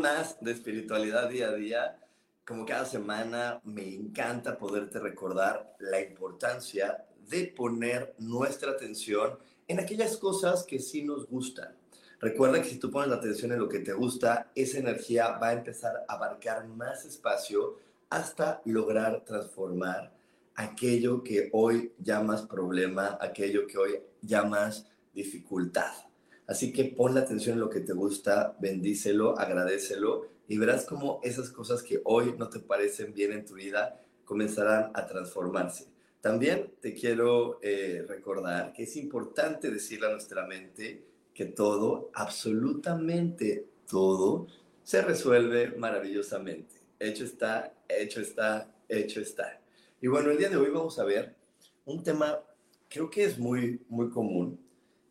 Más de espiritualidad día a día. Como cada semana, me encanta poderte recordar la importancia de poner nuestra atención en aquellas cosas que sí nos gustan. Recuerda que si tú pones la atención en lo que te gusta, esa energía va a empezar a abarcar más espacio hasta lograr transformar aquello que hoy llamas problema, aquello que hoy llamas dificultad. Así que pon la atención en lo que te gusta, bendícelo, agradecelo y verás cómo esas cosas que hoy no te parecen bien en tu vida comenzarán a transformarse. También te quiero eh, recordar que es importante decirle a nuestra mente que todo, absolutamente todo, se resuelve maravillosamente. Hecho está, hecho está, hecho está. Y bueno, el día de hoy vamos a ver un tema, creo que es muy, muy común,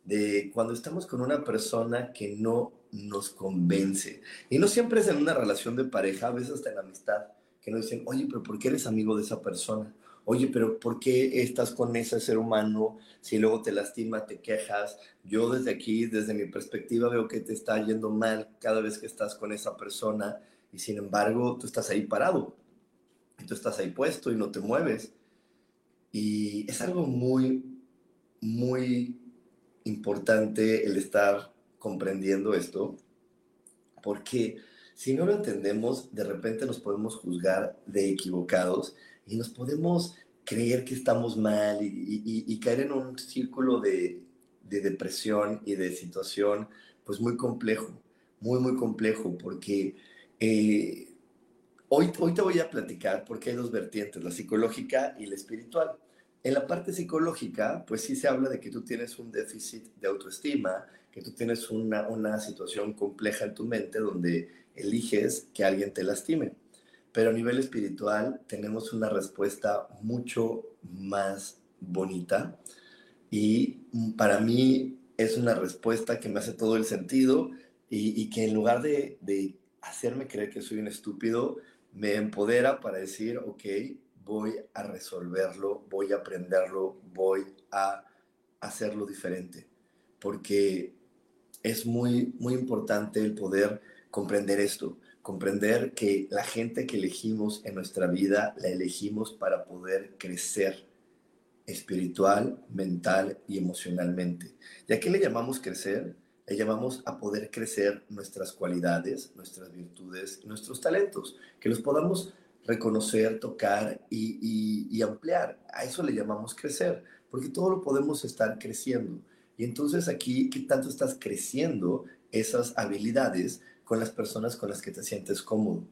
de cuando estamos con una persona que no nos convence. Y no siempre es en una relación de pareja, a veces hasta en amistad, que nos dicen, oye, pero ¿por qué eres amigo de esa persona? Oye, pero ¿por qué estás con ese ser humano si luego te lastima, te quejas? Yo desde aquí, desde mi perspectiva, veo que te está yendo mal cada vez que estás con esa persona y sin embargo tú estás ahí parado y tú estás ahí puesto y no te mueves. Y es algo muy, muy importante el estar comprendiendo esto, porque si no lo entendemos, de repente nos podemos juzgar de equivocados y nos podemos creer que estamos mal y, caer en un círculo de, depresión y de situación pues muy complejo, muy, muy complejo, porque eh, hoy, hoy te voy a platicar porque hay dos vertientes, la psicológica y la espiritual. En la parte psicológica, pues sí se habla de que tú tienes un déficit de autoestima, que tú tienes una, una situación compleja en tu mente donde eliges que alguien te lastime. Pero a nivel espiritual tenemos una respuesta mucho más bonita y para mí es una respuesta que me hace todo el sentido y, que en lugar de, de hacerme creer que soy un estúpido, me empodera para decir, ok, voy a resolverlo, voy a aprenderlo, voy a hacerlo diferente. Porque es muy, muy importante el poder comprender esto, comprender que la gente que elegimos en nuestra vida la elegimos para poder crecer espiritual, mental y emocionalmente. ¿Y a qué le llamamos crecer? Le llamamos a poder crecer nuestras cualidades, nuestras virtudes, nuestros talentos, que los podamos reconocer, tocar y, ampliar. A eso le llamamos crecer, porque todo lo podemos estar creciendo. Y entonces aquí, ¿qué tanto estás creciendo esas habilidades con las personas con las que te sientes cómodo?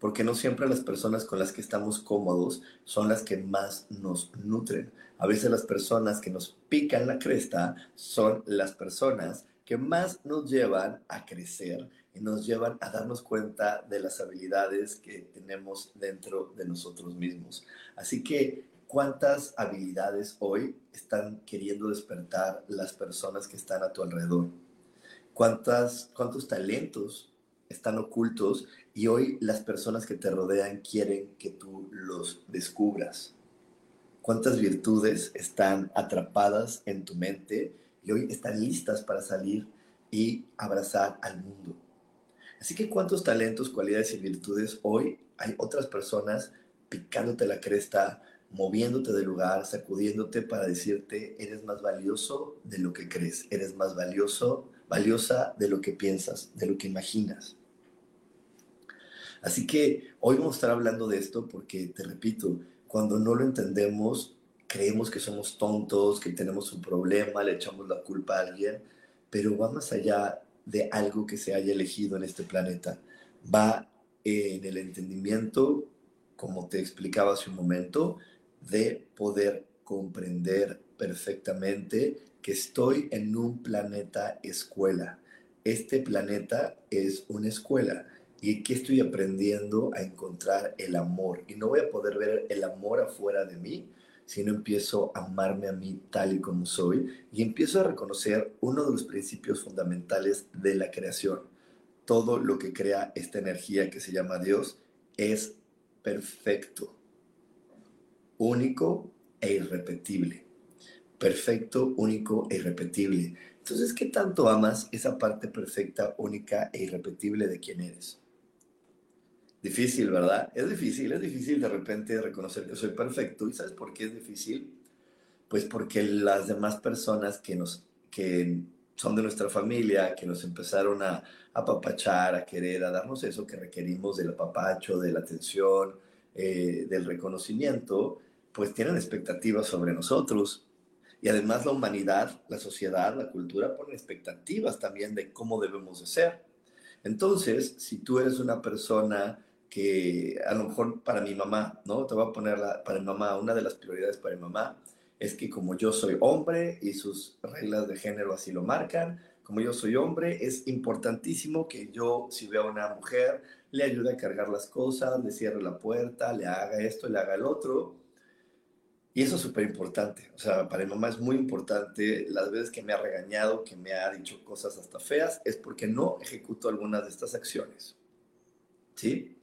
Porque no siempre las personas con las que estamos cómodos son las que más nos nutren. A veces las personas que nos pican la cresta son las personas que más nos llevan a crecer y nos llevan a darnos cuenta de las habilidades que tenemos dentro de nosotros mismos. Así que, ¿cuántas habilidades hoy están queriendo despertar las personas que están a tu alrededor? ¿Cuántas, ¿Cuántos talentos están ocultos y hoy las personas que te rodean quieren que tú los descubras? ¿Cuántas virtudes están atrapadas en tu mente y hoy están listas para salir y abrazar al mundo? Así que cuántos talentos, cualidades y virtudes hoy hay otras personas picándote la cresta, moviéndote del lugar, sacudiéndote para decirte, eres más valioso de lo que crees, eres más valioso, valiosa de lo que piensas, de lo que imaginas. Así que hoy vamos a estar hablando de esto porque, te repito, cuando no lo entendemos, creemos que somos tontos, que tenemos un problema, le echamos la culpa a alguien, pero va más allá de algo que se haya elegido en este planeta. Va en el entendimiento, como te explicaba hace un momento, de poder comprender perfectamente que estoy en un planeta escuela. Este planeta es una escuela y aquí estoy aprendiendo a encontrar el amor. Y no voy a poder ver el amor afuera de mí si no empiezo a amarme a mí tal y como soy y empiezo a reconocer uno de los principios fundamentales de la creación. Todo lo que crea esta energía que se llama Dios es perfecto, único e irrepetible. Perfecto, único e irrepetible. Entonces, ¿qué tanto amas esa parte perfecta, única e irrepetible de quién eres? Difícil, ¿verdad? Es difícil, es difícil de repente reconocer que soy perfecto. ¿Y sabes por qué es difícil? Pues porque las demás personas que, nos, que son de nuestra familia, que nos empezaron a apapachar, a querer, a darnos eso que requerimos del apapacho, de la atención, eh, del reconocimiento, pues tienen expectativas sobre nosotros. Y además la humanidad, la sociedad, la cultura ponen expectativas también de cómo debemos de ser. Entonces, si tú eres una persona que a lo mejor para mi mamá, ¿no? Te voy a poner para mi mamá, una de las prioridades para mi mamá es que como yo soy hombre y sus reglas de género así lo marcan, como yo soy hombre, es importantísimo que yo, si veo a una mujer, le ayude a cargar las cosas, le cierre la puerta, le haga esto, le haga el otro. Y eso es súper importante. O sea, para mi mamá es muy importante. Las veces que me ha regañado, que me ha dicho cosas hasta feas, es porque no ejecuto algunas de estas acciones. ¿Sí?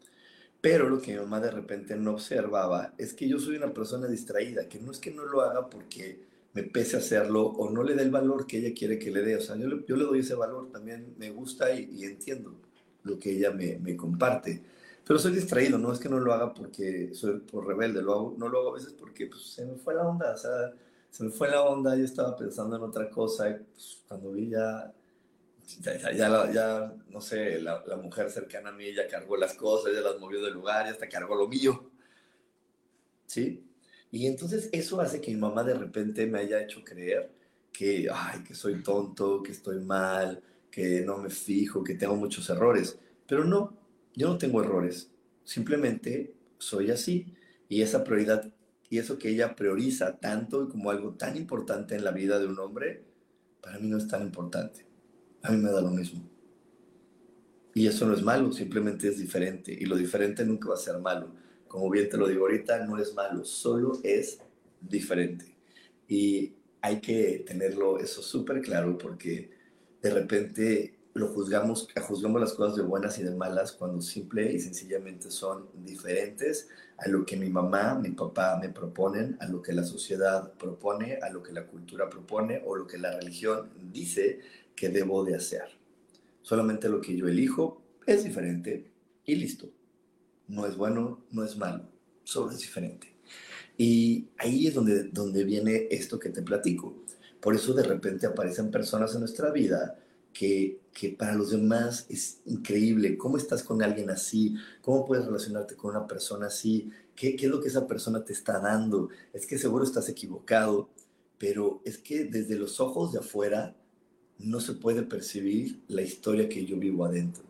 Pero lo que mi mamá de repente no observaba es que yo soy una persona distraída, que no es que no lo haga porque me pese hacerlo o no le dé el valor que ella quiere que le dé. O sea, yo, yo le doy ese valor, también me gusta y, entiendo lo que ella me, me, comparte. Pero soy distraído, no es que no lo haga porque soy por rebelde, lo hago, no lo hago a veces porque pues, se me fue la onda, o sea, se me fue la onda, yo estaba pensando en otra cosa y pues, cuando vi ya ya, ya, no sé, la, mujer cercana a mí ya cargó las cosas, ya las movió del lugar, ya hasta cargó lo mío. ¿Sí? Y entonces eso hace que mi mamá de repente me haya hecho creer que, ay, que soy tonto, que estoy mal, que no me fijo, que tengo muchos errores. Pero no, yo no tengo errores. Simplemente soy así. Y esa prioridad y eso que ella prioriza tanto como algo tan importante en la vida de un hombre, para mí no es tan importante a mí me da lo mismo. Y eso no es malo, simplemente es diferente. Y lo diferente nunca va a ser malo. Como bien te lo digo ahorita, no es malo, solo es diferente. Y hay que tenerlo eso súper claro porque de repente lo juzgamos, juzgamos las cosas de buenas y de malas cuando simple y sencillamente son diferentes a lo que mi mamá, mi papá me proponen, a lo que la sociedad propone, a lo que la cultura propone o lo que la religión dice que debo de hacer. Solamente lo que yo elijo es diferente y listo. No es bueno, no es malo, solo es diferente. Y ahí es donde, donde viene esto que te platico. Por eso de repente aparecen personas en nuestra vida que, que, para los demás es increíble. ¿Cómo estás con alguien así? ¿Cómo puedes relacionarte con una persona así? ¿Qué, ¿Qué es lo que esa persona te está dando? Es que seguro estás equivocado, pero es que desde los ojos de afuera no se puede percibir la historia que yo vivo adentro.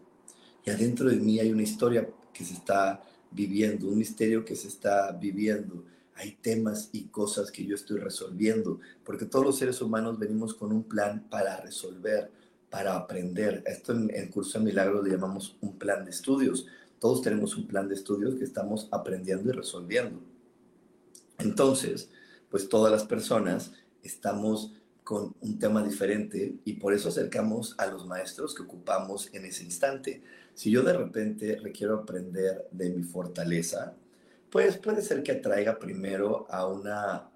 Y adentro de mí hay una historia que se está viviendo, un misterio que se está viviendo. Hay temas y cosas que yo estoy resolviendo, porque todos los seres humanos venimos con un plan para resolver, para aprender. Esto en el curso de milagros le llamamos un plan de estudios. Todos tenemos un plan de estudios que estamos aprendiendo y resolviendo. Entonces, pues todas las personas estamos con un tema diferente y por eso acercamos a los maestros que ocupamos en ese instante. Si yo de repente requiero aprender de mi fortaleza, pues puede ser que atraiga primero a una,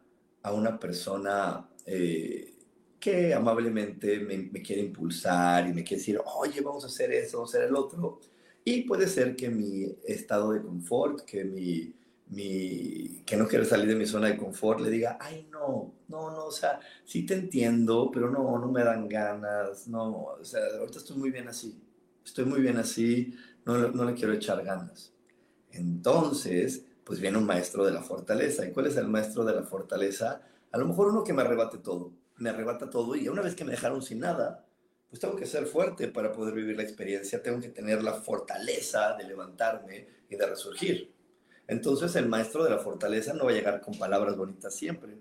a una persona eh, que amablemente me, me, quiere impulsar y me quiere decir, oye, vamos a hacer eso, vamos a hacer el otro. Y puede ser que mi estado de confort, que mi, mi, que no quiere salir de mi zona de confort, le diga, ay, no, no, no, o sea, sí te entiendo, pero no, no me dan ganas, no, o sea, ahorita estoy muy bien así, estoy muy bien así, no, no le quiero echar ganas. Entonces, pues viene un maestro de la fortaleza. ¿Y cuál es el maestro de la fortaleza? A lo mejor uno que me arrebate todo, me arrebata todo y una vez que me dejaron sin nada, pues tengo que ser fuerte para poder vivir la experiencia, tengo que tener la fortaleza de levantarme y de resurgir. Entonces el maestro de la fortaleza no va a llegar con palabras bonitas siempre.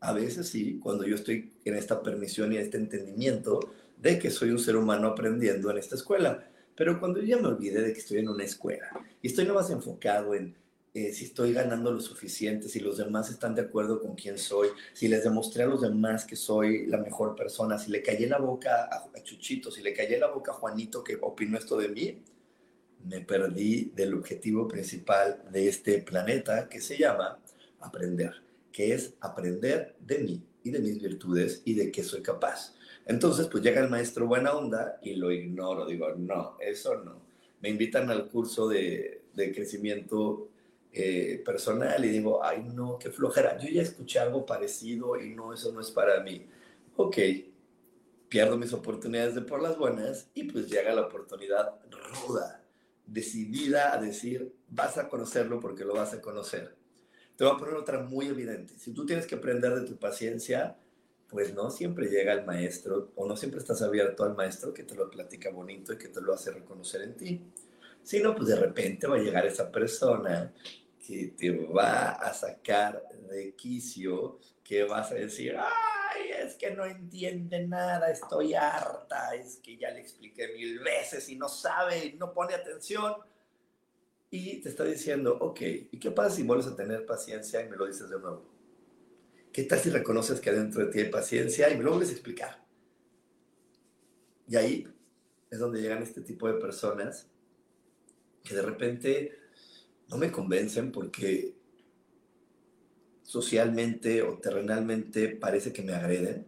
A veces sí, cuando yo estoy en esta permisión y este entendimiento de que soy un ser humano aprendiendo en esta escuela. Pero cuando yo ya me olvidé de que estoy en una escuela y estoy más enfocado en eh, si estoy ganando lo suficiente, si los demás están de acuerdo con quién soy, si les demostré a los demás que soy la mejor persona, si le callé la boca a, a Chuchito, si le callé la boca a Juanito que opinó esto de mí, me perdí del objetivo principal de este planeta que se llama aprender, que es aprender de mí y de mis virtudes y de qué soy capaz. Entonces, pues llega el maestro buena onda y lo ignoro, digo, no, eso no. Me invitan al curso de, de crecimiento eh, personal y digo, ay no, qué flojera, yo ya escuché algo parecido y no, eso no es para mí. Ok, pierdo mis oportunidades de por las buenas y pues llega la oportunidad ruda, decidida a decir, vas a conocerlo porque lo vas a conocer. Te voy a poner otra muy evidente. Si tú tienes que aprender de tu paciencia, pues no siempre llega el maestro o no siempre estás abierto al maestro que te lo platica bonito y que te lo hace reconocer en ti sino pues de repente va a llegar esa persona que te va a sacar de quicio, que vas a decir, ay, es que no entiende nada, estoy harta, es que ya le expliqué mil veces y no sabe, no pone atención. Y te está diciendo, ok, ¿y qué pasa si vuelves a tener paciencia y me lo dices de nuevo? ¿Qué tal si reconoces que adentro de ti hay paciencia y me lo vuelves a explicar? Y ahí es donde llegan este tipo de personas que de repente no me convencen porque socialmente o terrenalmente parece que me agreden,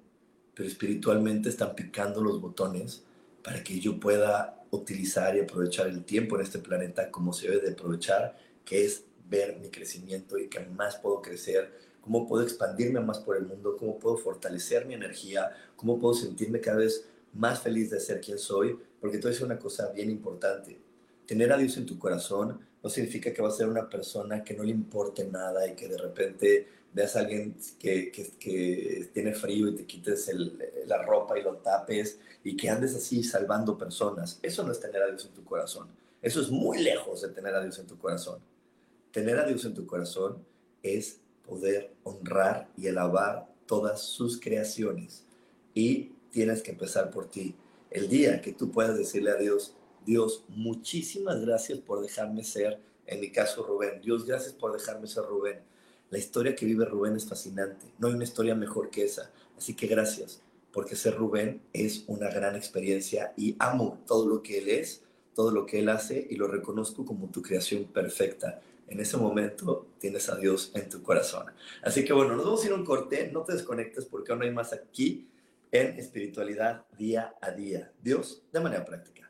pero espiritualmente están picando los botones para que yo pueda utilizar y aprovechar el tiempo en este planeta como se debe de aprovechar, que es ver mi crecimiento y que más puedo crecer, cómo puedo expandirme más por el mundo, cómo puedo fortalecer mi energía, cómo puedo sentirme cada vez más feliz de ser quien soy, porque todo es una cosa bien importante. Tener a Dios en tu corazón no significa que vas a ser una persona que no le importe nada y que de repente veas a alguien que, que, tiene frío y te quites la ropa y lo tapes y que andes así salvando personas. Eso no es tener a Dios en tu corazón. Eso es muy lejos de tener a Dios en tu corazón. Tener a Dios en tu corazón es poder honrar y alabar todas sus creaciones. Y tienes que empezar por ti. El día que tú puedas decirle a Dios, Dios, muchísimas gracias por dejarme ser, en mi caso Rubén. Dios, gracias por dejarme ser Rubén. La historia que vive Rubén es fascinante. No hay una historia mejor que esa. Así que gracias, porque ser Rubén es una gran experiencia y amo todo lo que él es, todo lo que él hace y lo reconozco como tu creación perfecta. En ese momento tienes a Dios en tu corazón. Así que bueno, nos vamos a ir a un corte. No te desconectes porque aún hay más aquí en espiritualidad día a día. Dios de manera práctica.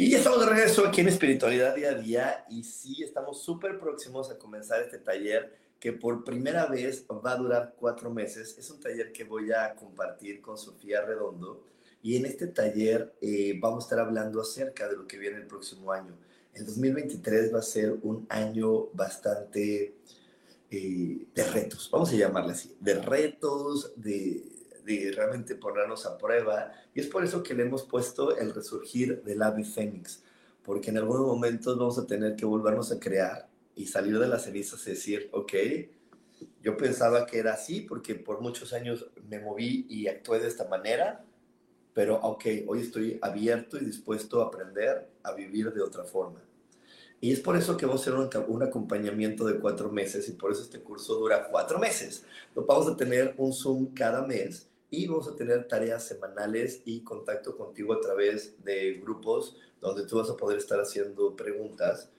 Y ya estamos de regreso aquí en Espiritualidad Día a Día y sí, estamos súper próximos a comenzar este taller que por primera vez va a durar cuatro meses. Es un taller que voy a compartir con Sofía Redondo y en este taller eh, vamos a estar hablando acerca de lo que viene el próximo año. El 2023 va a ser un año bastante eh, de retos, vamos a llamarle así, de retos, de de realmente ponernos a prueba. Y es por eso que le hemos puesto el resurgir del ave fénix, porque en algunos momentos vamos a tener que volvernos a crear y salir de las cenizas y decir, ok, yo pensaba que era así porque por muchos años me moví y actué de esta manera, pero ok, hoy estoy abierto y dispuesto a aprender a vivir de otra forma. Y es por eso que vamos a hacer un, un, acompañamiento de cuatro meses y por eso este curso dura cuatro meses. Vamos a tener un Zoom cada mes y vamos a tener tareas semanales y contacto contigo a través de grupos donde tú vas a poder estar haciendo preguntas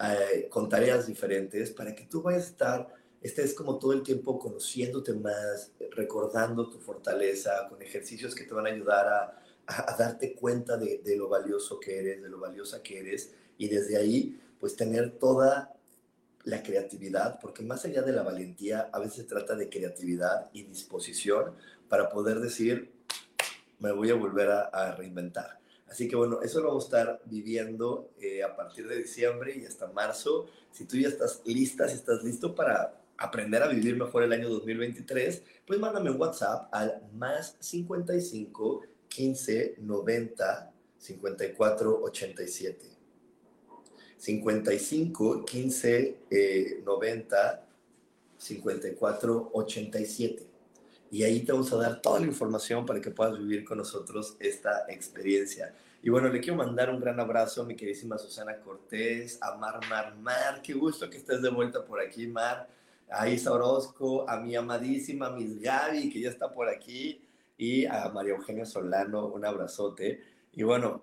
eh, con tareas diferentes para que tú vayas a estar, estés como todo el tiempo conociéndote más, recordando tu fortaleza, con ejercicios que te van a ayudar a, a, a darte cuenta de, de lo valioso que eres, de lo valiosa que eres y desde ahí pues tener toda la creatividad, porque más allá de la valentía, a veces se trata de creatividad y disposición para poder decir, me voy a volver a, reinventar. Así que bueno, eso lo vamos a estar viviendo eh, a partir de diciembre y hasta marzo. Si tú ya estás lista, si estás listo para aprender a vivir mejor el año 2023, pues mándame un WhatsApp al más 55 15 90 54 87. 55 15 90 54 87 y ahí te vamos a dar toda la información para que puedas vivir con nosotros esta experiencia. Y bueno, le quiero mandar un gran abrazo a mi queridísima Susana Cortés, a Mar Mar Mar, qué gusto que estés de vuelta por aquí, Mar, a Isa Orozco, a mi amadísima Miss Gaby, que ya está por aquí, y a María Eugenia Solano, un abrazote. Y bueno,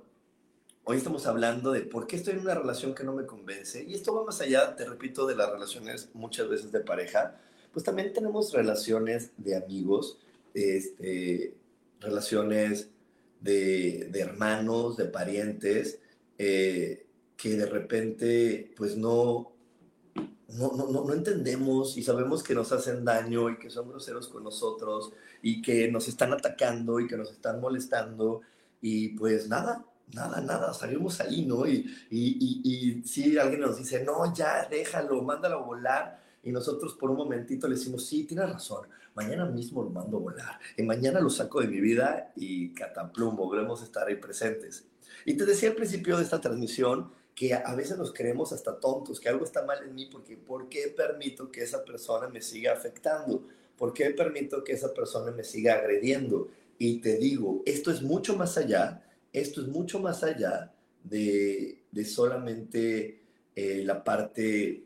hoy estamos hablando de por qué estoy en una relación que no me convence, y esto va más allá, te repito, de las relaciones muchas veces de pareja, pues también tenemos relaciones de amigos, este, relaciones de, hermanos, de parientes, eh, que de repente pues no, no, no, no, entendemos y sabemos que nos hacen daño y que son groseros con nosotros y que nos están atacando y que nos están molestando y pues nada, nada, nada, salimos ahí, ¿no? Y, y, y, y si alguien nos dice, no, ya, déjalo, mándalo a volar, y nosotros por un momentito le decimos, sí, tienes razón, mañana mismo lo mando a volar, y mañana lo saco de mi vida y cataplum, volvemos a estar ahí presentes. Y te decía al principio de esta transmisión que a veces nos creemos hasta tontos, que algo está mal en mí porque ¿por qué permito que esa persona me siga afectando? ¿Por qué permito que esa persona me siga agrediendo? Y te digo, esto es mucho más allá, esto es mucho más allá de, de solamente eh, la parte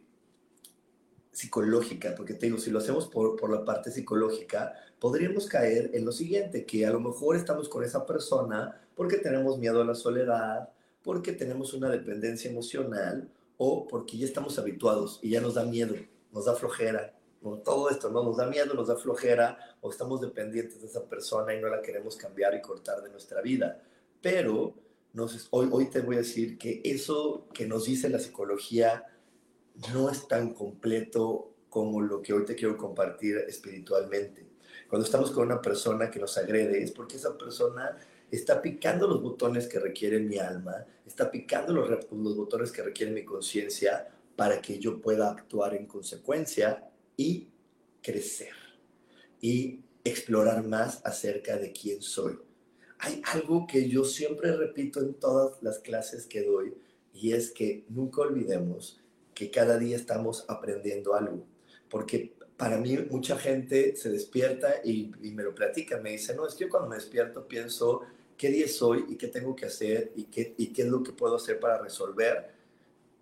psicológica, porque te digo, si lo hacemos por, por, la parte psicológica, podríamos caer en lo siguiente, que a lo mejor estamos con esa persona porque tenemos miedo a la soledad, porque tenemos una dependencia emocional o porque ya estamos habituados y ya nos da miedo, nos da flojera. Todo esto ¿no? nos da miedo, nos da flojera o estamos dependientes de esa persona y no la queremos cambiar y cortar de nuestra vida. Pero nos, hoy, hoy te voy a decir que eso que nos dice la psicología no es tan completo como lo que hoy te quiero compartir espiritualmente. Cuando estamos con una persona que nos agrede es porque esa persona está picando los botones que requiere mi alma, está picando los, botones que requiere mi conciencia para que yo pueda actuar en consecuencia y crecer y explorar más acerca de quién soy. Hay algo que yo siempre repito en todas las clases que doy y es que nunca olvidemos que cada día estamos aprendiendo algo, porque para mí mucha gente se despierta y, me lo platica, me dice, no, es que yo cuando me despierto pienso qué día soy y qué tengo que hacer y qué, y qué es lo que puedo hacer para resolver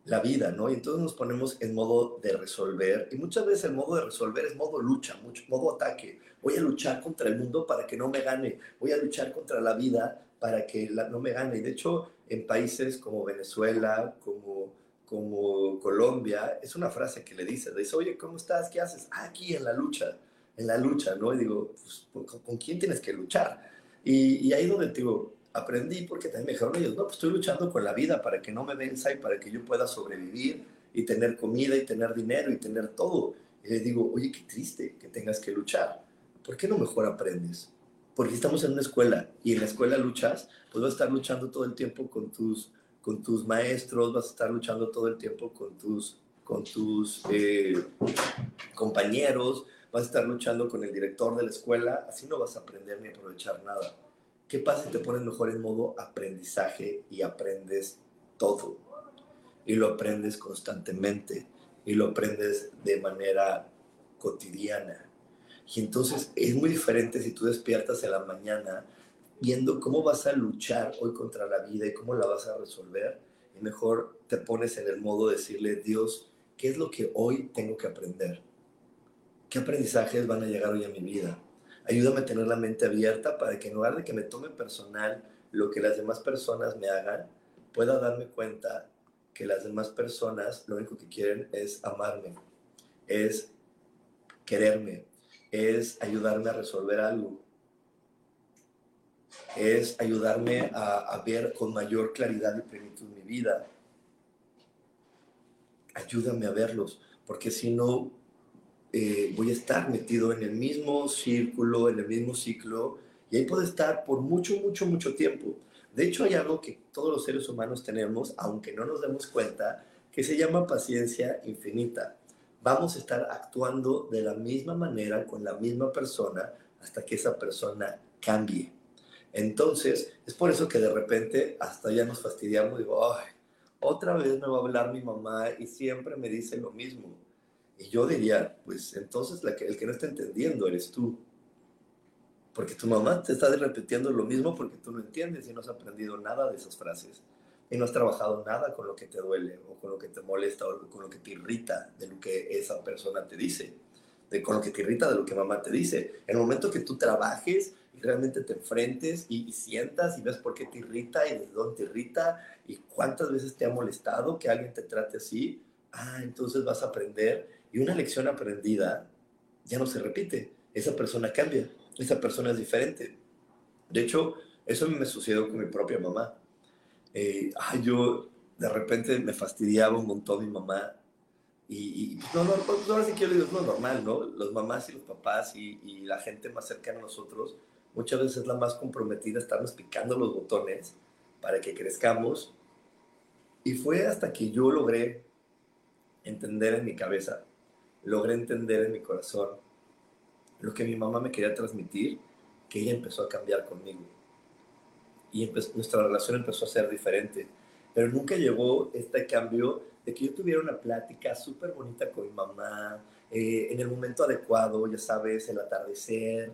la vida, ¿no? Y entonces nos ponemos en modo de resolver y muchas veces el modo de resolver es modo lucha, modo ataque. Voy a luchar contra el mundo para que no me gane, voy a luchar contra la vida para que no me gane. Y de hecho, en países como Venezuela, como como Colombia, es una frase que le dice, dice, oye, ¿cómo estás? ¿Qué haces? Ah, aquí en la lucha, en la lucha, ¿no? Y digo, pues, ¿con, quién tienes que luchar? Y, ahí donde digo, aprendí porque también me dijeron ellos, no, pues estoy luchando con la vida para que no me venza y para que yo pueda sobrevivir y tener comida y tener dinero y tener todo. Y le digo, oye, qué triste que tengas que luchar. ¿Por qué no mejor aprendes? Porque estamos en una escuela y en la escuela luchas, pues vas a estar luchando todo el tiempo con tus con tus maestros, vas a estar luchando todo el tiempo con tus, con tus eh, compañeros, vas a estar luchando con el director de la escuela, así no vas a aprender ni aprovechar nada. ¿Qué pasa si te pones mejor en modo aprendizaje y aprendes todo? Y lo aprendes constantemente y lo aprendes de manera cotidiana. Y entonces es muy diferente si tú despiertas en la mañana viendo cómo vas a luchar hoy contra la vida y cómo la vas a resolver, y mejor te pones en el modo de decirle, Dios, ¿qué es lo que hoy tengo que aprender? ¿Qué aprendizajes van a llegar hoy a mi vida? Ayúdame a tener la mente abierta para que en lugar de que me tome personal lo que las demás personas me hagan, pueda darme cuenta que las demás personas lo único que quieren es amarme, es quererme, es ayudarme a resolver algo, es ayudarme a, ver con mayor claridad y plenitud mi vida. Ayúdame a verlos, porque si no, eh, voy a estar metido en el mismo círculo, en el mismo ciclo, y ahí puedo estar por mucho, mucho, mucho tiempo. De hecho, hay algo que todos los seres humanos tenemos, aunque no nos demos cuenta, que se llama paciencia infinita. Vamos a estar actuando de la misma manera con la misma persona hasta que esa persona cambie. Entonces, es por eso que de repente hasta ya nos fastidiamos, digo, ay, otra vez me va a hablar mi mamá y siempre me dice lo mismo. Y yo diría, pues entonces el que no está entendiendo eres tú. Porque tu mamá te está repitiendo lo mismo porque tú no entiendes y no has aprendido nada de esas frases. Y no has trabajado nada con lo que te duele o con lo que te molesta o con lo que te irrita de lo que esa persona te dice. De, con lo que te irrita de lo que mamá te dice. En el momento que tú trabajes realmente te enfrentes y, sientas y ves por qué te irrita y desde dónde te irrita y cuántas veces te ha molestado que alguien te trate así, ah, entonces vas a aprender y una lección aprendida ya no se repite, esa persona cambia, esa persona es diferente. De hecho, eso me sucedió con mi propia mamá. Eh, yo de repente me fastidiaba un montón mi mamá y, no, no, pues, ahora sí que yo le digo, es normal, ¿no? Los mamás y los papás y, y la gente más cercana a nosotros muchas veces es la más comprometida, estarnos picando los botones para que crezcamos. Y fue hasta que yo logré entender en mi cabeza, logré entender en mi corazón lo que mi mamá me quería transmitir, que ella empezó a cambiar conmigo. Y nuestra relación empezó a ser diferente. Pero nunca llegó este cambio de que yo tuviera una plática súper bonita con mi mamá, eh, en el momento adecuado, ya sabes, el atardecer,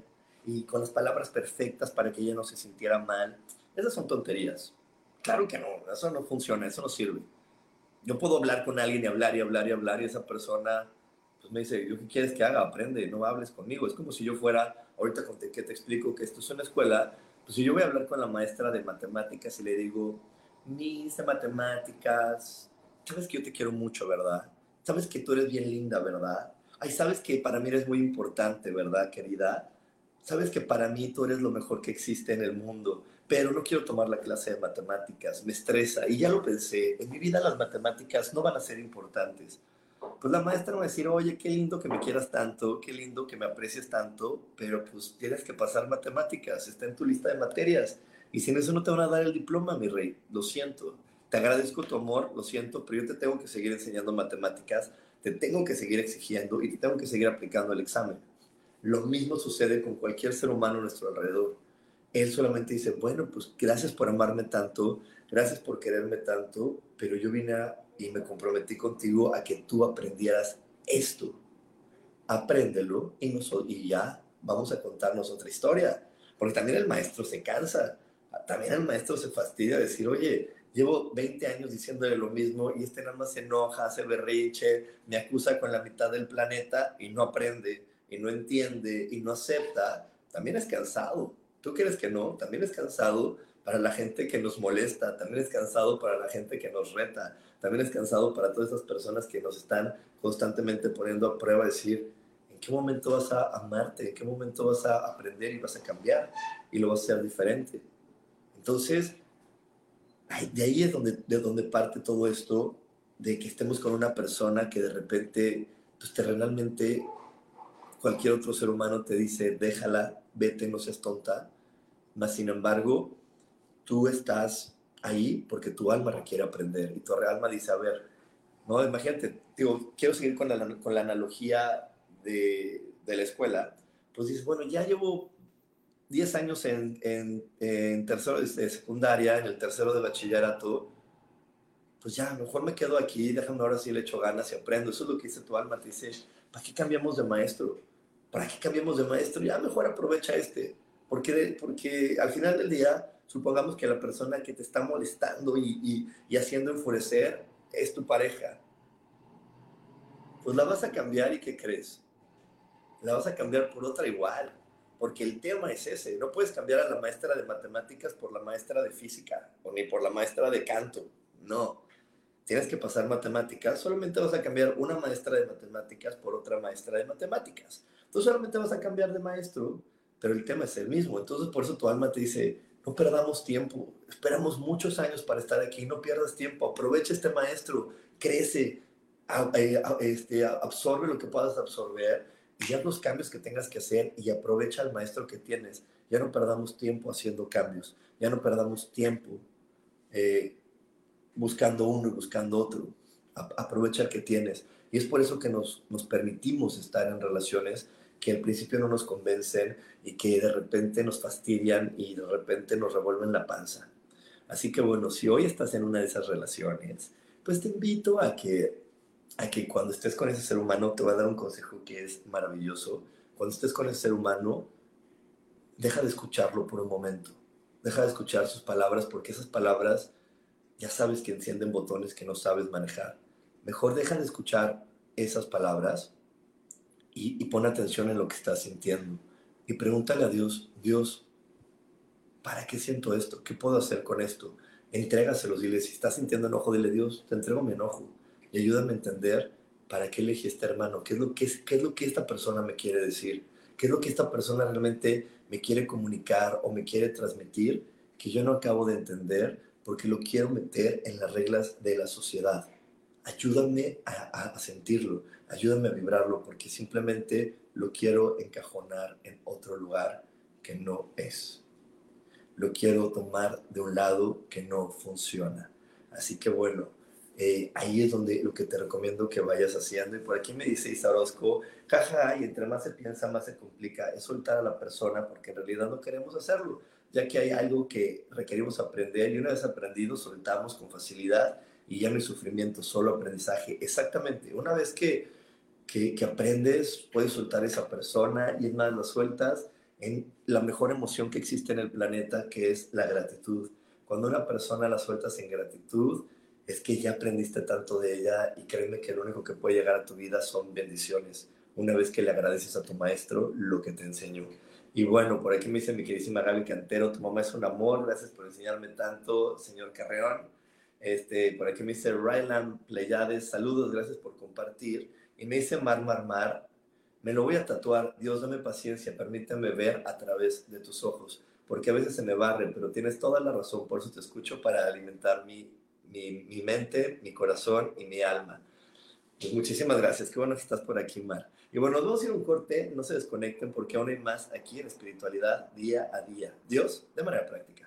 y con las palabras perfectas para que ella no se sintiera mal. Esas son tonterías. Claro que no, eso no funciona, eso no sirve. Yo puedo hablar con alguien y hablar y hablar y hablar y esa persona pues me dice, ¿yo qué quieres que haga? Aprende, no hables conmigo. Es como si yo fuera, ahorita que te explico que esto es una escuela, pues si yo voy a hablar con la maestra de matemáticas y le digo, mis de matemáticas, sabes que yo te quiero mucho, ¿verdad? Sabes que tú eres bien linda, ¿verdad? Ay, sabes que para mí eres muy importante, ¿verdad, querida? Sabes que para mí tú eres lo mejor que existe en el mundo, pero no quiero tomar la clase de matemáticas, me estresa. Y ya lo pensé, en mi vida las matemáticas no van a ser importantes. Pues la maestra me va a decir, oye, qué lindo que me quieras tanto, qué lindo que me aprecies tanto, pero pues tienes que pasar matemáticas, está en tu lista de materias. Y sin eso no te van a dar el diploma, mi rey. Lo siento. Te agradezco tu amor, lo siento, pero yo te tengo que seguir enseñando matemáticas, te tengo que seguir exigiendo y te tengo que seguir aplicando el examen. Lo mismo sucede con cualquier ser humano a nuestro alrededor. Él solamente dice, bueno, pues gracias por amarme tanto, gracias por quererme tanto, pero yo vine y me comprometí contigo a que tú aprendieras esto. Apréndelo y, nos, y ya vamos a contarnos otra historia. Porque también el maestro se cansa, también el maestro se fastidia de decir, oye, llevo 20 años diciéndole lo mismo y este nada más se enoja, hace berrinche, me acusa con la mitad del planeta y no aprende y no entiende y no acepta, también es cansado. ¿Tú crees que no? También es cansado para la gente que nos molesta, también es cansado para la gente que nos reta, también es cansado para todas esas personas que nos están constantemente poniendo a prueba, decir, ¿en qué momento vas a amarte? ¿En qué momento vas a aprender y vas a cambiar? Y lo vas a hacer diferente. Entonces, de ahí es donde, de donde parte todo esto, de que estemos con una persona que de repente, pues terrenalmente, cualquier otro ser humano te dice, déjala, vete, no seas tonta. Mas, sin embargo, tú estás ahí porque tu alma requiere aprender y tu alma dice, a ver, no, imagínate, digo, quiero seguir con la, con la analogía de, de la escuela. Pues dices, bueno, ya llevo 10 años en, en, en, tercero de secundaria, en el tercero de bachillerato, pues ya, mejor me quedo aquí, déjame ahora sí le echo ganas y aprendo. Eso es lo que dice tu alma, te dice, ¿para qué cambiamos de maestro? ¿Para qué cambiamos de maestro? Ya mejor aprovecha este. Porque, porque al final del día, supongamos que la persona que te está molestando y, y, y haciendo enfurecer es tu pareja. Pues la vas a cambiar y ¿qué crees? La vas a cambiar por otra igual porque el tema es ese. No puedes cambiar a la maestra de matemáticas por la maestra de física o ni por la maestra de canto. No. Tienes que pasar matemáticas. Solamente vas a cambiar una maestra de matemáticas por otra maestra de matemáticas. Tú solamente vas a cambiar de maestro, pero el tema es el mismo. Entonces, por eso tu alma te dice, no perdamos tiempo. Esperamos muchos años para estar aquí. No pierdas tiempo. Aprovecha este maestro. Crece. Eh, este, absorbe lo que puedas absorber y haz los cambios que tengas que hacer y aprovecha al maestro que tienes. Ya no perdamos tiempo haciendo cambios, ya no perdamos tiempo eh, buscando uno y buscando otro. aprovecha el que tienes. Y es por eso que nos, nos permitimos estar en relaciones que al principio no nos convencen y que de repente nos fastidian y de repente nos revuelven la panza. Así que bueno, si hoy estás en una de esas relaciones, pues te invito a que a que cuando estés con ese ser humano, te voy a dar un consejo que es maravilloso. Cuando estés con ese ser humano, deja de escucharlo por un momento. Deja de escuchar sus palabras porque esas palabras ya sabes que encienden botones que no sabes manejar. Mejor deja de escuchar esas palabras y, y pon atención en lo que estás sintiendo. Y pregúntale a Dios, Dios, ¿para qué siento esto? ¿Qué puedo hacer con esto? Entrégaselos, dile, si estás sintiendo enojo, dile, Dios, te entrego mi enojo y ayúdame a entender para qué elegí a este hermano, qué es, lo que es, qué es lo que esta persona me quiere decir, qué es lo que esta persona realmente me quiere comunicar o me quiere transmitir, que yo no acabo de entender porque lo quiero meter en las reglas de la sociedad. Ayúdame a, sentirlo, ayúdame a vibrarlo, porque simplemente lo quiero encajonar en otro lugar que no es. Lo quiero tomar de un lado que no funciona. Así que bueno, eh, ahí es donde lo que te recomiendo que vayas haciendo. Y por aquí me dice Isa Orozco, jaja, y entre más se piensa, más se complica. Es soltar a la persona porque en realidad no queremos hacerlo, ya que hay algo que requerimos aprender y una vez aprendido, soltamos con facilidad y ya no hay sufrimiento, solo aprendizaje. Exactamente, una vez que, que, que aprendes, puedes soltar a esa persona y es más, la sueltas en la mejor emoción que existe en el planeta, que es la gratitud. Cuando una persona la sueltas en gratitud, es que ya aprendiste tanto de ella y créeme que lo único que puede llegar a tu vida son bendiciones, una vez que le agradeces a tu maestro lo que te enseñó. Y bueno, por aquí me dice mi queridísima Gaby Cantero, tu mamá es un amor, gracias por enseñarme tanto, señor Carreón. Este, por aquí me dice Ryland Pleiades, saludos, gracias por compartir. Y me dice Mar, Mar, Mar, me lo voy a tatuar, Dios dame paciencia, permíteme ver a través de tus ojos, porque a veces se me barren, pero tienes toda la razón, por eso te escucho para alimentar mi mi, mente, mi corazón y mi alma. Pues muchísimas gracias. Qué bueno que estás por aquí, Mar. Y bueno, nos vamos a ir un corte. No se desconecten porque aún hay más aquí en espiritualidad día a día. Dios, de manera práctica.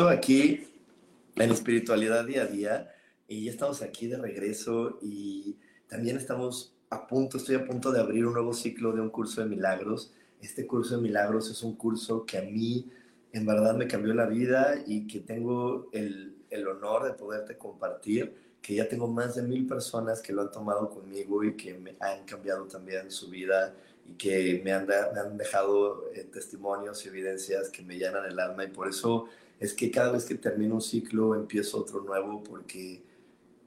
Aquí en Espiritualidad Día a Día y ya estamos aquí de regreso y también estamos a punto, estoy a punto de abrir un nuevo ciclo de un curso de milagros. Este curso de milagros es un curso que a mí en verdad me cambió la vida y que tengo el, el honor de poderte compartir, que ya tengo más de mil personas que lo han tomado conmigo y que me han cambiado también su vida y que me han, me han dejado eh, testimonios y evidencias que me llenan el alma y por eso es que cada vez que termino un ciclo empiezo otro nuevo porque,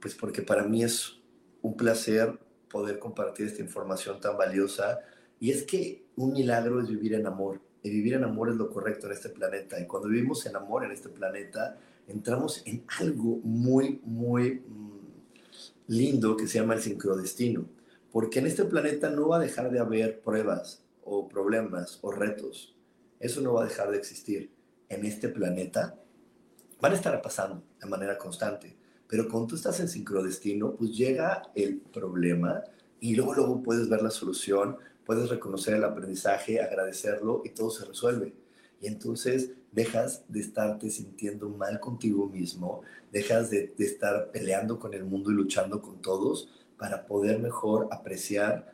pues porque para mí es un placer poder compartir esta información tan valiosa y es que un milagro es vivir en amor y vivir en amor es lo correcto en este planeta y cuando vivimos en amor en este planeta entramos en algo muy, muy mm, lindo que se llama el sincrodestino porque en este planeta no va a dejar de haber pruebas o problemas o retos. Eso no va a dejar de existir. En este planeta van a estar pasando de manera constante. Pero cuando tú estás en sincrodestino, pues llega el problema y luego, luego puedes ver la solución, puedes reconocer el aprendizaje, agradecerlo y todo se resuelve. Y entonces dejas de estarte sintiendo mal contigo mismo, dejas de, de estar peleando con el mundo y luchando con todos, para poder mejor apreciar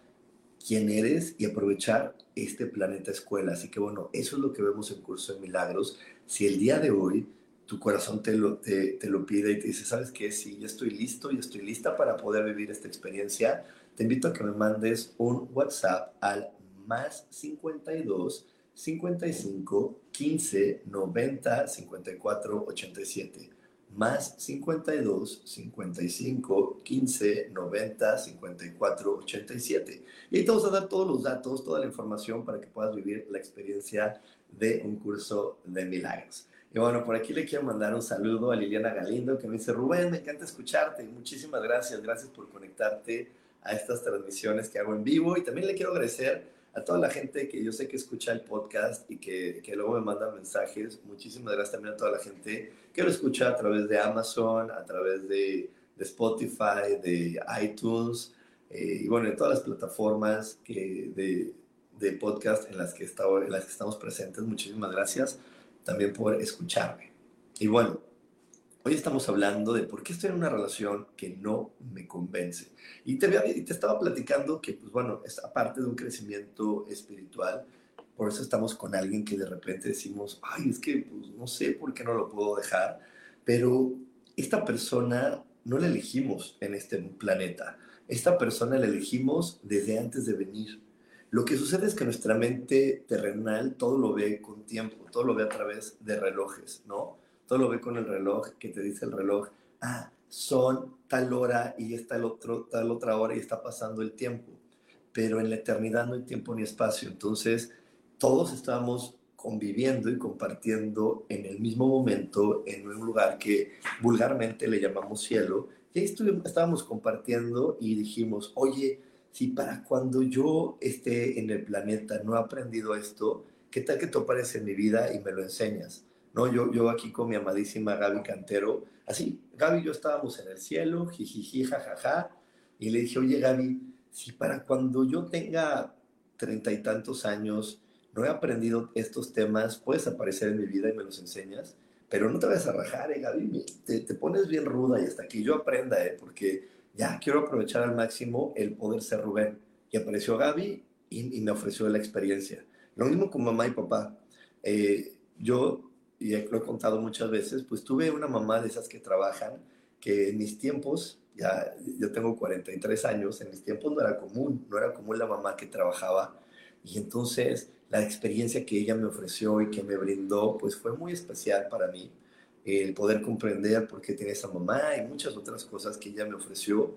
quién eres y aprovechar este planeta escuela. Así que bueno, eso es lo que vemos en Curso de Milagros. Si el día de hoy tu corazón te lo, te, lo pide y te dice, ¿sabes qué? Si ya estoy listo, y estoy lista para poder vivir esta experiencia, te invito a que me mandes un WhatsApp al más 52 55 15 90 54 87 más 52 55 15 90 54 87. Y ahí te vamos a dar todos los datos, toda la información para que puedas vivir la experiencia de un curso de milagros. Y bueno, por aquí le quiero mandar un saludo a Liliana Galindo que me dice, Rubén, me encanta escucharte. Muchísimas gracias, gracias por conectarte a estas transmisiones que hago en vivo. Y también le quiero agradecer a toda la gente que yo sé que escucha el podcast y que, que luego me manda mensajes. Muchísimas gracias también a toda la gente que lo escucha a través de Amazon, a través de, de Spotify, de iTunes eh, y bueno, en todas las plataformas que, de, de, podcast en las, que estaba, en las que estamos presentes. Muchísimas gracias también por escucharme. Y bueno, Hoy estamos hablando de por qué estoy en una relación que no me convence. Y te, te estaba platicando que, pues bueno, es aparte de un crecimiento espiritual, por eso estamos con alguien que de repente decimos, ay, es que pues, no sé por qué no lo puedo dejar, pero esta persona no la elegimos en este planeta. Esta persona la elegimos desde antes de venir. Lo que sucede es que nuestra mente terrenal todo lo ve con tiempo, todo lo ve a través de relojes, ¿no? Todo lo ve con el reloj que te dice el reloj, ah, son tal hora y está el otro, tal otra hora y está pasando el tiempo. Pero en la eternidad no hay tiempo ni espacio. Entonces, todos estamos conviviendo y compartiendo en el mismo momento en un lugar que vulgarmente le llamamos cielo. Y ahí estuvimos, estábamos compartiendo y dijimos, oye, si para cuando yo esté en el planeta no he aprendido esto, ¿qué tal que tú apareces en mi vida y me lo enseñas? No, yo, yo aquí con mi amadísima Gaby Cantero, así, Gaby y yo estábamos en el cielo, jijiji, jajaja, y le dije, oye Gaby, si para cuando yo tenga treinta y tantos años no he aprendido estos temas, puedes aparecer en mi vida y me los enseñas, pero no te vayas a rajar, eh, Gaby, te, te pones bien ruda y hasta que yo aprenda, eh, porque ya quiero aprovechar al máximo el poder ser Rubén. Y apareció Gaby y, me ofreció la experiencia. Lo mismo con mamá y papá. Eh, yo, y lo he contado muchas veces, pues tuve una mamá de esas que trabajan, que en mis tiempos, ya yo tengo 43 años, en mis tiempos no era común, no era común la mamá que trabajaba. Y entonces la experiencia que ella me ofreció y que me brindó, pues fue muy especial para mí el poder comprender por qué tiene esa mamá y muchas otras cosas que ella me ofreció.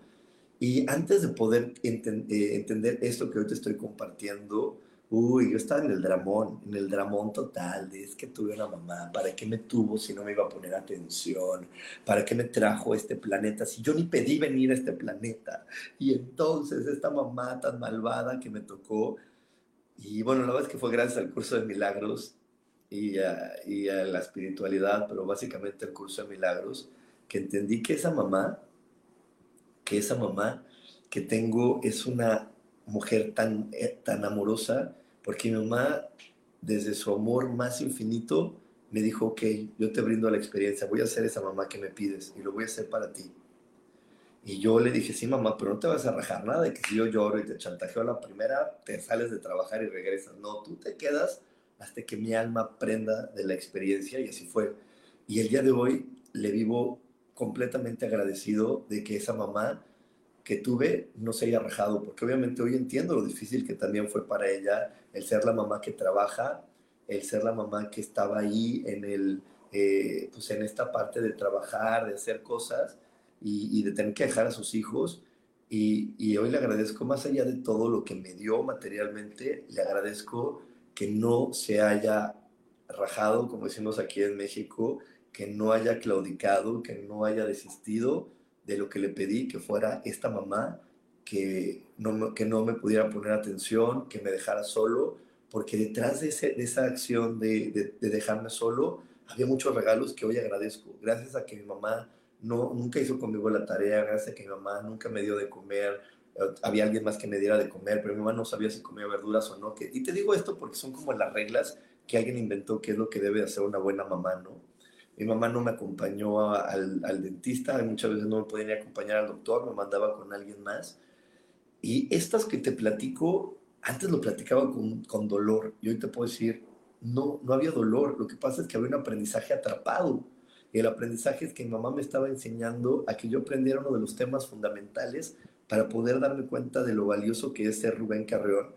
Y antes de poder eh, entender esto que hoy te estoy compartiendo, uy, yo estaba en el dramón, en el dramón total, de es que tuve una mamá, ¿para qué me tuvo si no me iba a poner atención? ¿Para qué me trajo a este planeta si yo ni pedí venir a este planeta? Y entonces esta mamá tan malvada que me tocó, y bueno, la verdad es que fue gracias al curso de milagros, y a, la espiritualidad, pero básicamente el curso de milagros, que entendí que esa mamá, que esa mamá que tengo es una mujer tan, eh, tan amorosa, porque mi mamá, desde su amor más infinito, me dijo, ok, yo te brindo la experiencia, voy a ser esa mamá que me pides y lo voy a hacer para ti. Y yo le dije, sí, mamá, pero no te vas a rajar nada de que si yo lloro y te chantajeo a la primera, te sales de trabajar y regresas. No, tú te quedas hasta que mi alma aprenda de la experiencia y así fue. Y el día de hoy le vivo completamente agradecido de que esa mamá que tuve no se haya rajado, porque obviamente hoy entiendo lo difícil que también fue para ella el ser la mamá que trabaja, el ser la mamá que estaba ahí en, el, eh, pues en esta parte de trabajar, de hacer cosas y, de tener que dejar a sus hijos. Y, y hoy le agradezco más allá de todo lo que me dio materialmente, le agradezco que no se haya rajado, como decimos aquí en México, que no haya claudicado, que no haya desistido de lo que le pedí, que fuera esta mamá que no, que no me pudiera poner atención, que me dejara solo, porque detrás de, ese, de esa acción de, de, dejarme solo, había muchos regalos que hoy agradezco. Gracias a que mi mamá no, nunca hizo conmigo la tarea, gracias a que mi mamá nunca me dio de comer, había alguien más que me diera de comer, pero mi mamá no sabía si comía verduras o no. Que, y te digo esto porque son como las reglas que alguien inventó que es lo que debe hacer una buena mamá, ¿no? Mi mamá no me acompañó al, al, dentista, muchas veces no me podía ni acompañar al doctor, me mandaba con alguien más. Y estas que te platico, antes lo platicaba con, con dolor, y hoy te puedo decir, no, no había dolor, lo que pasa es que había un aprendizaje atrapado. Y el aprendizaje es que mi mamá me estaba enseñando a que yo aprendiera uno de los temas fundamentales para poder darme cuenta de lo valioso que es ser Rubén Carreón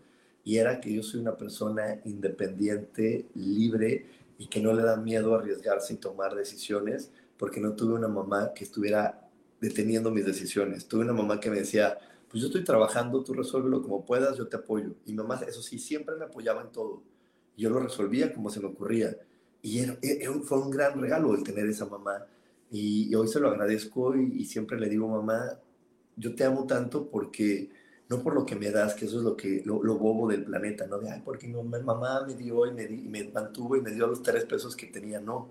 y era que yo soy una persona independiente, libre y que no le da miedo arriesgarse y tomar decisiones porque no tuve una mamá que estuviera deteniendo mis decisiones. Tuve una mamá que me decía, pues yo estoy trabajando, tú resuélvelo como puedas, yo te apoyo. Y mamá, eso sí, siempre me apoyaba en todo. Yo lo resolvía como se me ocurría. Y fue un gran regalo el tener esa mamá. Y, hoy se lo agradezco y, y, siempre le digo, mamá, yo te amo tanto porque, no por lo que me das, que eso es lo, que, lo, bobo del planeta, ¿no? De, ay, porque mi mamá me dio y me, me mantuvo y me dio los tres pesos que tenía, no.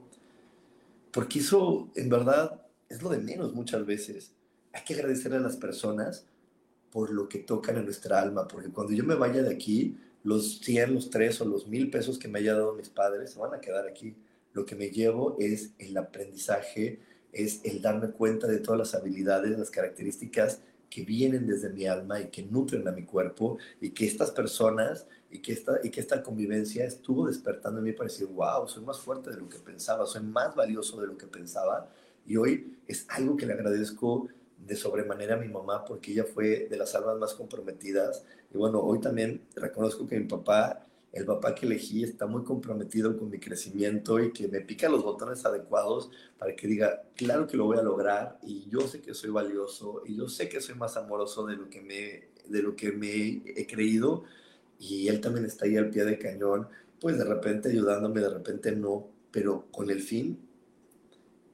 Porque eso, en verdad, es lo de menos muchas veces. Hay que agradecerle a las personas por lo que tocan en nuestra alma, porque cuando yo me vaya de aquí, los 100, los 3 o los 1000 pesos que me haya dado mis padres se van a quedar aquí. Lo que me llevo es el aprendizaje, es el darme cuenta de todas las habilidades, las características que vienen desde mi alma y que nutren a mi cuerpo y que estas personas y que esta, y que esta convivencia estuvo despertando en mí para decir, wow, soy más fuerte de lo que pensaba, soy más valioso de lo que pensaba Y hoy es algo que le agradezco de sobremanera a mi mamá porque ella fue de las almas más comprometidas. Y bueno, hoy también reconozco que mi papá, el papá que elegí, está muy comprometido con mi crecimiento y que me pica los botones adecuados para que diga, claro que lo voy a lograr y yo sé que soy valioso y yo sé que soy más amoroso de lo que me, de lo que me he creído. Y él también está ahí al pie de cañón, pues de repente ayudándome, de repente no, pero con el fin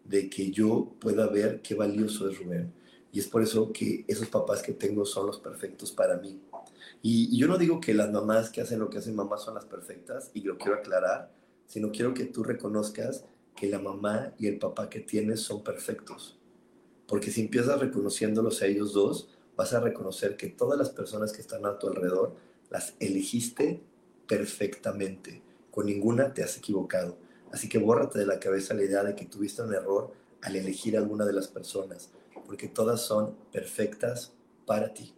de que yo pueda ver qué valioso es Rubén. Y es por eso que esos papás que tengo son los perfectos para mí. Y, yo no digo que las mamás que hacen lo que hacen mamás son las perfectas, y lo quiero aclarar, sino quiero que tú reconozcas que la mamá y el papá que tienes son perfectos. Porque si empiezas reconociéndolos a ellos dos, vas a reconocer que todas las personas que están a tu alrededor las elegiste perfectamente. Con ninguna te has equivocado. Así que bórrate de la cabeza la idea de que tuviste un error al elegir a alguna de las personas, porque todas son perfectas para ti.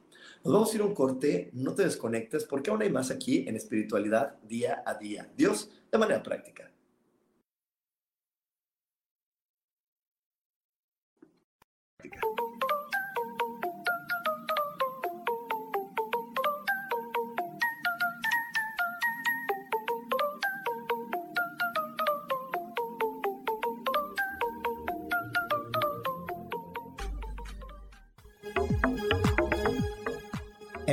Nos vamos a ir a un corte, no te desconectes, porque aún hay más aquí en espiritualidad día a día. Dios, de manera práctica.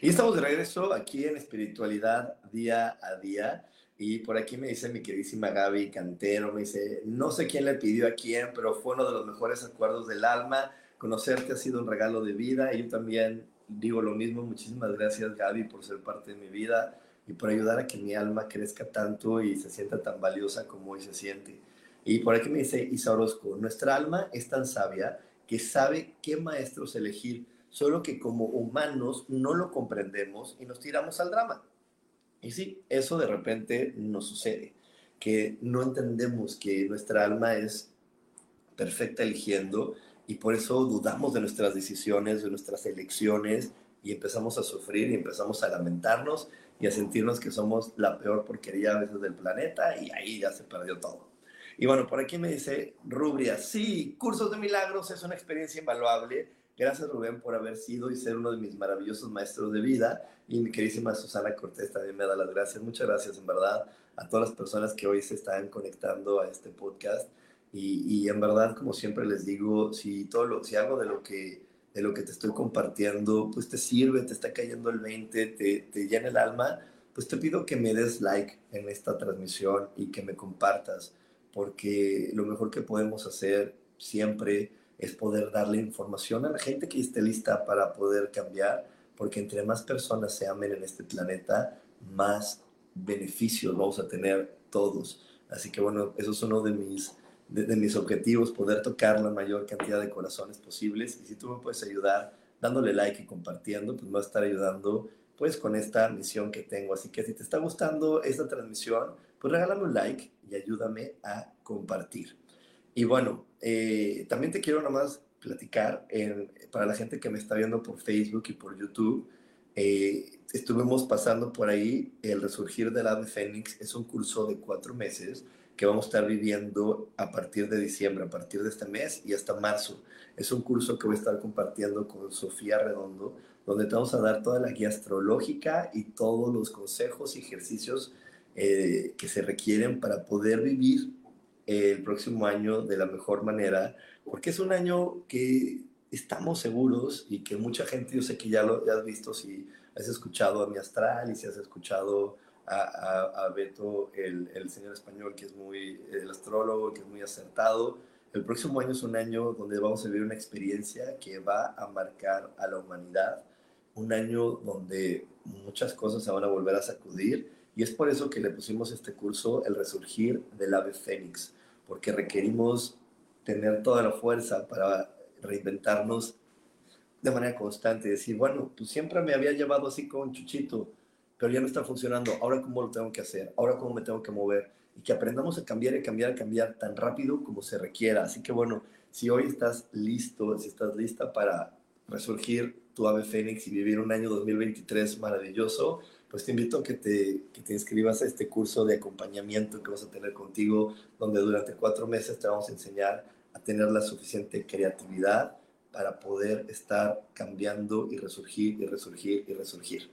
Y estamos de regreso aquí en Espiritualidad Día a Día. Y por aquí me dice mi queridísima Gaby Cantero, me dice, no sé quién le pidió a quién, pero fue uno de los mejores acuerdos del alma. Conocerte ha sido un regalo de vida. Y yo también digo lo mismo. Muchísimas gracias Gaby por ser parte de mi vida y por ayudar a que mi alma crezca tanto y se sienta tan valiosa como hoy se siente. Y por aquí me dice Isa Orozco, nuestra alma es tan sabia que sabe qué maestros elegir solo que como humanos no lo comprendemos y nos tiramos al drama. Y sí, eso de repente nos sucede, que no entendemos que nuestra alma es perfecta eligiendo y por eso dudamos de nuestras decisiones, de nuestras elecciones y empezamos a sufrir y empezamos a lamentarnos y a sentirnos que somos la peor porquería a veces del planeta y ahí ya se perdió todo. Y bueno, por aquí me dice Rubria, sí, cursos de milagros es una experiencia invaluable Gracias Rubén por haber sido y ser uno de mis maravillosos maestros de vida. Y mi queridísima Susana Cortés también me da las gracias. Muchas gracias en verdad a todas las personas que hoy se están conectando a este podcast. Y, y en verdad, como siempre les digo, si, todo lo, si algo de lo, que, de lo que te estoy compartiendo, pues te sirve, te está cayendo el 20, te, te llena el alma, pues te pido que me des like en esta transmisión y que me compartas, porque lo mejor que podemos hacer siempre es poder darle información a la gente que esté lista para poder cambiar, porque entre más personas se amen en este planeta, más beneficios vamos a tener todos. Así que bueno, eso es uno de mis, de, mis objetivos, poder tocar la mayor cantidad de corazones posibles. Y si tú me puedes ayudar dándole like y compartiendo, pues me va a estar ayudando pues con esta misión que tengo. Así que si te está gustando esta transmisión, pues regálame un like y ayúdame a compartir. Y bueno, eh, también te quiero nomás platicar. para la gente que me está viendo por Facebook y por YouTube, eh, estuvimos pasando por ahí el resurgir del ave fénix. Es un curso de cuatro meses que vamos a estar viviendo a partir de diciembre, a partir de este mes y hasta marzo. Es un curso que voy a estar compartiendo con Sofía Redondo, donde te vamos a dar toda la guía astrológica y todos los consejos y ejercicios eh, que se requieren para poder vivir el próximo año de la mejor manera, porque es un año que estamos seguros y que mucha gente, yo sé que ya lo has visto, si has escuchado a mi astral y si has escuchado a, Beto, el, el, señor español, que es muy, el astrólogo, que es muy acertado. El próximo año es un año donde vamos a vivir una experiencia que va a marcar a la humanidad, un año donde muchas cosas se van a volver a sacudir y es por eso que le pusimos este curso, El Resurgir del Ave Fénix, porque requerimos tener toda la fuerza para reinventarnos de manera constante, decir, bueno, pues siempre me había llevado así con Chuchito, pero ya no está funcionando, ahora cómo lo tengo que hacer, ahora cómo me tengo que mover, y que aprendamos a cambiar y cambiar y cambiar tan rápido como se requiera. Así que bueno, si hoy estás listo, si estás lista para resurgir tu ave fénix y vivir un año 2023 maravilloso, pues te invito a que te, que te inscribas a este curso de acompañamiento que vas a tener contigo, donde durante cuatro meses te vamos a enseñar a tener la suficiente creatividad para poder estar cambiando y resurgir y resurgir y resurgir.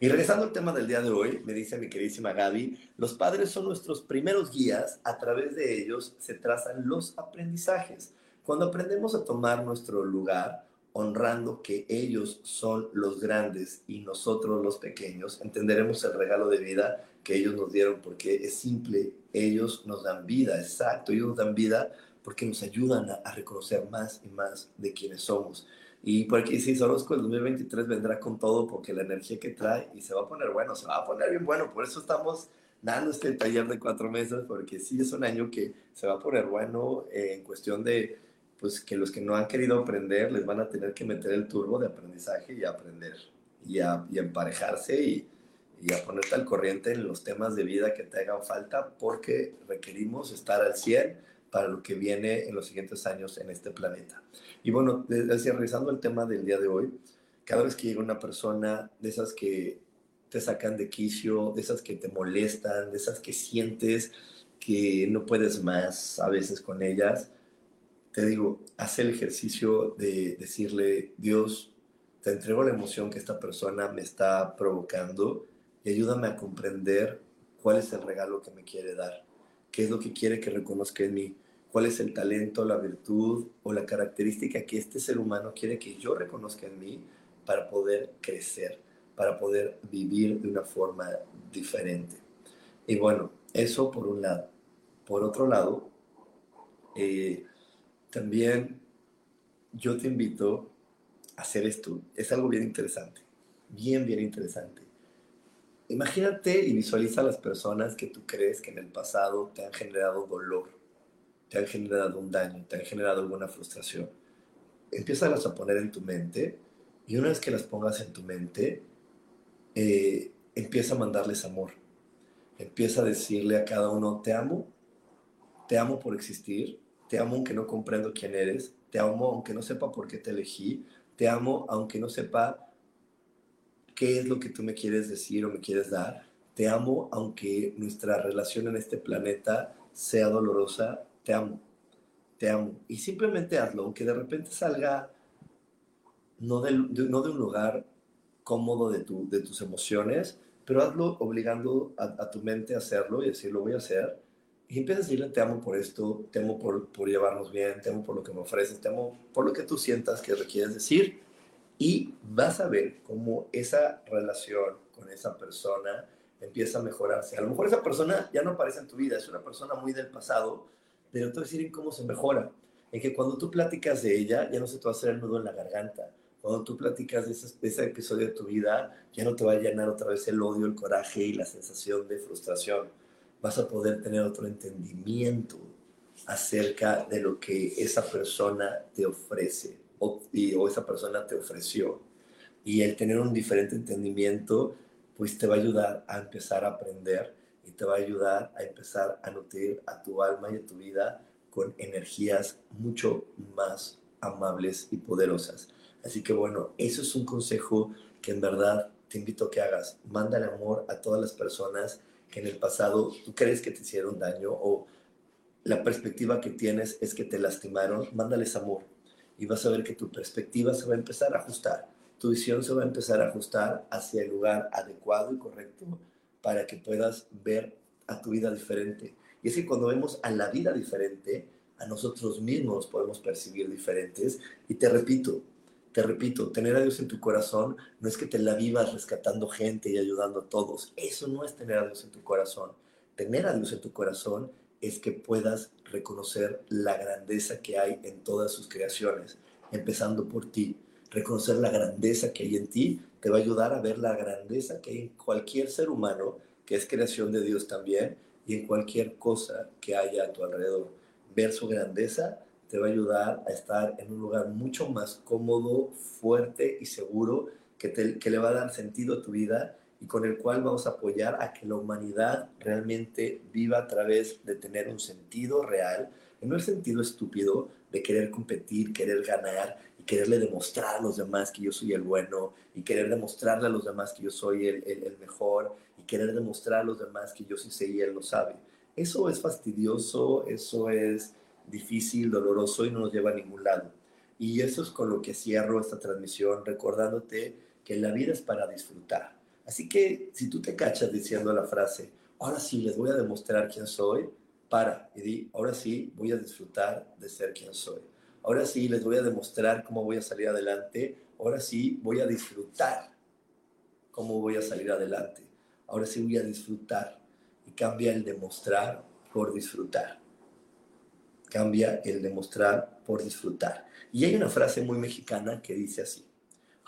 Y regresando al tema del día de hoy, me dice mi queridísima Gaby, los padres son nuestros primeros guías, a través de ellos se trazan los aprendizajes. Cuando aprendemos a tomar nuestro lugar, honrando que ellos son los grandes y nosotros los pequeños, entenderemos el regalo de vida que ellos nos dieron porque es simple, ellos nos dan vida, exacto, ellos nos dan vida porque nos ayudan a, reconocer más y más de quienes somos. Y por aquí sí, Sorosco el 2023 vendrá con todo porque la energía que trae y se va a poner bueno, se va a poner bien bueno. Por eso estamos dando este taller de cuatro meses, porque sí es un año que se va a poner bueno eh, en cuestión de, pues que los que no han querido aprender les van a tener que meter el turbo de aprendizaje y aprender y a, y emparejarse y, y a ponerte al corriente en los temas de vida que te hagan falta porque requerimos estar al 100 para lo que viene en los siguientes años en este planeta. Y bueno, desde, revisando el tema del día de hoy, cada vez que llega una persona de esas que te sacan de quicio, de esas que te molestan, de esas que sientes que no puedes más a veces con ellas, te digo, haz el ejercicio de decirle, Dios, te entrego la emoción que esta persona me está provocando y ayúdame a comprender cuál es el regalo que me quiere dar qué es lo que quiere que reconozca en mí, cuál es el talento, la virtud o la característica que este ser humano quiere que yo reconozca en mí para poder crecer, para poder vivir de una forma diferente. Y bueno, eso por un lado. Por otro lado, eh, también yo te invito a hacer esto. Es algo bien interesante, bien, bien interesante. Imagínate y visualiza a las personas que tú crees que en el pasado te han generado dolor, te han generado un daño, te han generado alguna frustración. Empieza a poner en tu mente y una vez que las pongas en tu mente, eh, empieza a mandarles amor. Empieza a decirle a cada uno, te amo, te amo por existir, te amo aunque no comprendo quién eres, te amo aunque no sepa por qué te elegí, te amo aunque no sepa qué es lo que tú me quieres decir o me quieres dar. Te amo aunque nuestra relación en este planeta sea dolorosa. Te amo. Te amo. Y simplemente hazlo, aunque de repente salga no de, no de un lugar cómodo de, tu, de tus emociones, pero hazlo obligando a, tu mente a hacerlo y decir, lo voy a hacer. Y empieza a decirle, te amo por esto, te amo por, por llevarnos bien, te amo por lo que me ofreces, te amo por lo que tú sientas que requieres decir y vas a ver cómo esa relación con esa persona empieza a mejorarse. A lo mejor esa persona ya no aparece en tu vida, es una persona muy del pasado, pero te voy a decir en cómo se mejora. En que cuando tú platicas de ella, ya no se te va a hacer el nudo en la garganta. Cuando tú platicas de ese, de ese episodio de tu vida, ya no te va a llenar otra vez el odio, el coraje y la sensación de frustración. Vas a poder tener otro entendimiento acerca de lo que esa persona te ofrece o, o esa persona te ofreció. Y el tener un diferente entendimiento, pues te va a ayudar a empezar a aprender y te va a ayudar a empezar a nutrir a tu alma y a tu vida con energías mucho más amables y poderosas. Así que bueno, eso es un consejo que en verdad te invito a que hagas. Mándale amor a todas las personas que en el pasado tú crees que te hicieron daño o la perspectiva que tienes es que te lastimaron. Mándales amor y vas a ver que tu perspectiva se va a empezar a ajustar. Tu visión se va a empezar a ajustar hacia el lugar adecuado y correcto para que puedas ver a tu vida diferente. Y es que cuando vemos a la vida diferente, a nosotros mismos podemos percibir diferentes. Y te repito, te repito, tener a Dios en tu corazón no es que te la vivas rescatando gente y ayudando a todos. Eso no es tener a Dios en tu corazón. Tener a Dios en tu corazón es que puedas reconocer la grandeza que hay en todas sus creaciones, empezando por ti. Reconocer la grandeza que hay en ti te va a ayudar a ver la grandeza que hay en cualquier ser humano, que es creación de Dios también, y en cualquier cosa que haya a tu alrededor. Ver su grandeza te va a ayudar a estar en un lugar mucho más cómodo, fuerte y seguro que, que le va a dar sentido a tu vida y con el cual vamos a apoyar a que la humanidad realmente viva a través de tener un sentido real, no el sentido estúpido de querer competir, querer ganar y quererle demostrar a los demás que yo soy el bueno y querer demostrarle a los demás que yo soy el, el, mejor y querer demostrar a los demás que yo sí sé y él lo sabe. Eso es fastidioso, eso es difícil, doloroso y no nos lleva a ningún lado. Y eso es con lo que cierro esta transmisión, recordándote que la vida es para disfrutar Así que si tú te cachas diciendo la frase, ahora sí les voy a demostrar quién soy, para y di, ahora sí voy a disfrutar de ser quien soy. Ahora sí les voy a demostrar cómo voy a salir adelante. Ahora sí voy a disfrutar cómo voy a salir adelante. Ahora sí voy a disfrutar. Y cambia el demostrar por disfrutar. Cambia el demostrar por disfrutar. Y hay una frase muy mexicana que dice así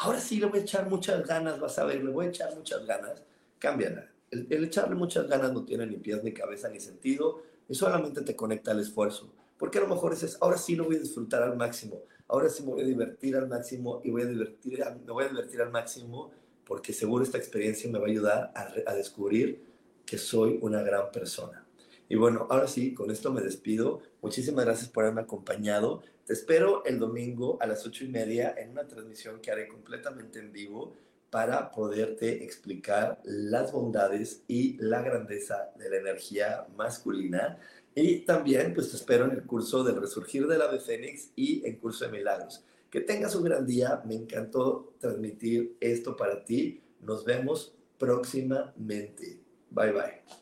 ahora sí le voy a echar muchas ganas, vas a ver, le voy a echar muchas ganas, cámbiala. El, echarle muchas ganas no tiene ni pies, ni cabeza, ni sentido, y solamente te conecta al esfuerzo. Porque a lo mejor dices, ahora sí lo voy a disfrutar al máximo, ahora sí me voy a divertir al máximo y voy a divertir, me voy a divertir al máximo porque seguro esta experiencia me va a ayudar a descubrir que soy una gran persona. Y bueno, ahora sí, con esto me despido. Muchísimas gracias por haberme acompañado. Te espero el domingo a las ocho y media en una transmisión que haré completamente en vivo para poderte explicar las bondades y la grandeza de la energía masculina. Y también, pues te espero en el curso del Resurgir del Ave Fénix y en curso de Milagros. Que tengas un gran día. Me encantó transmitir esto para ti. Nos vemos próximamente. Bye bye.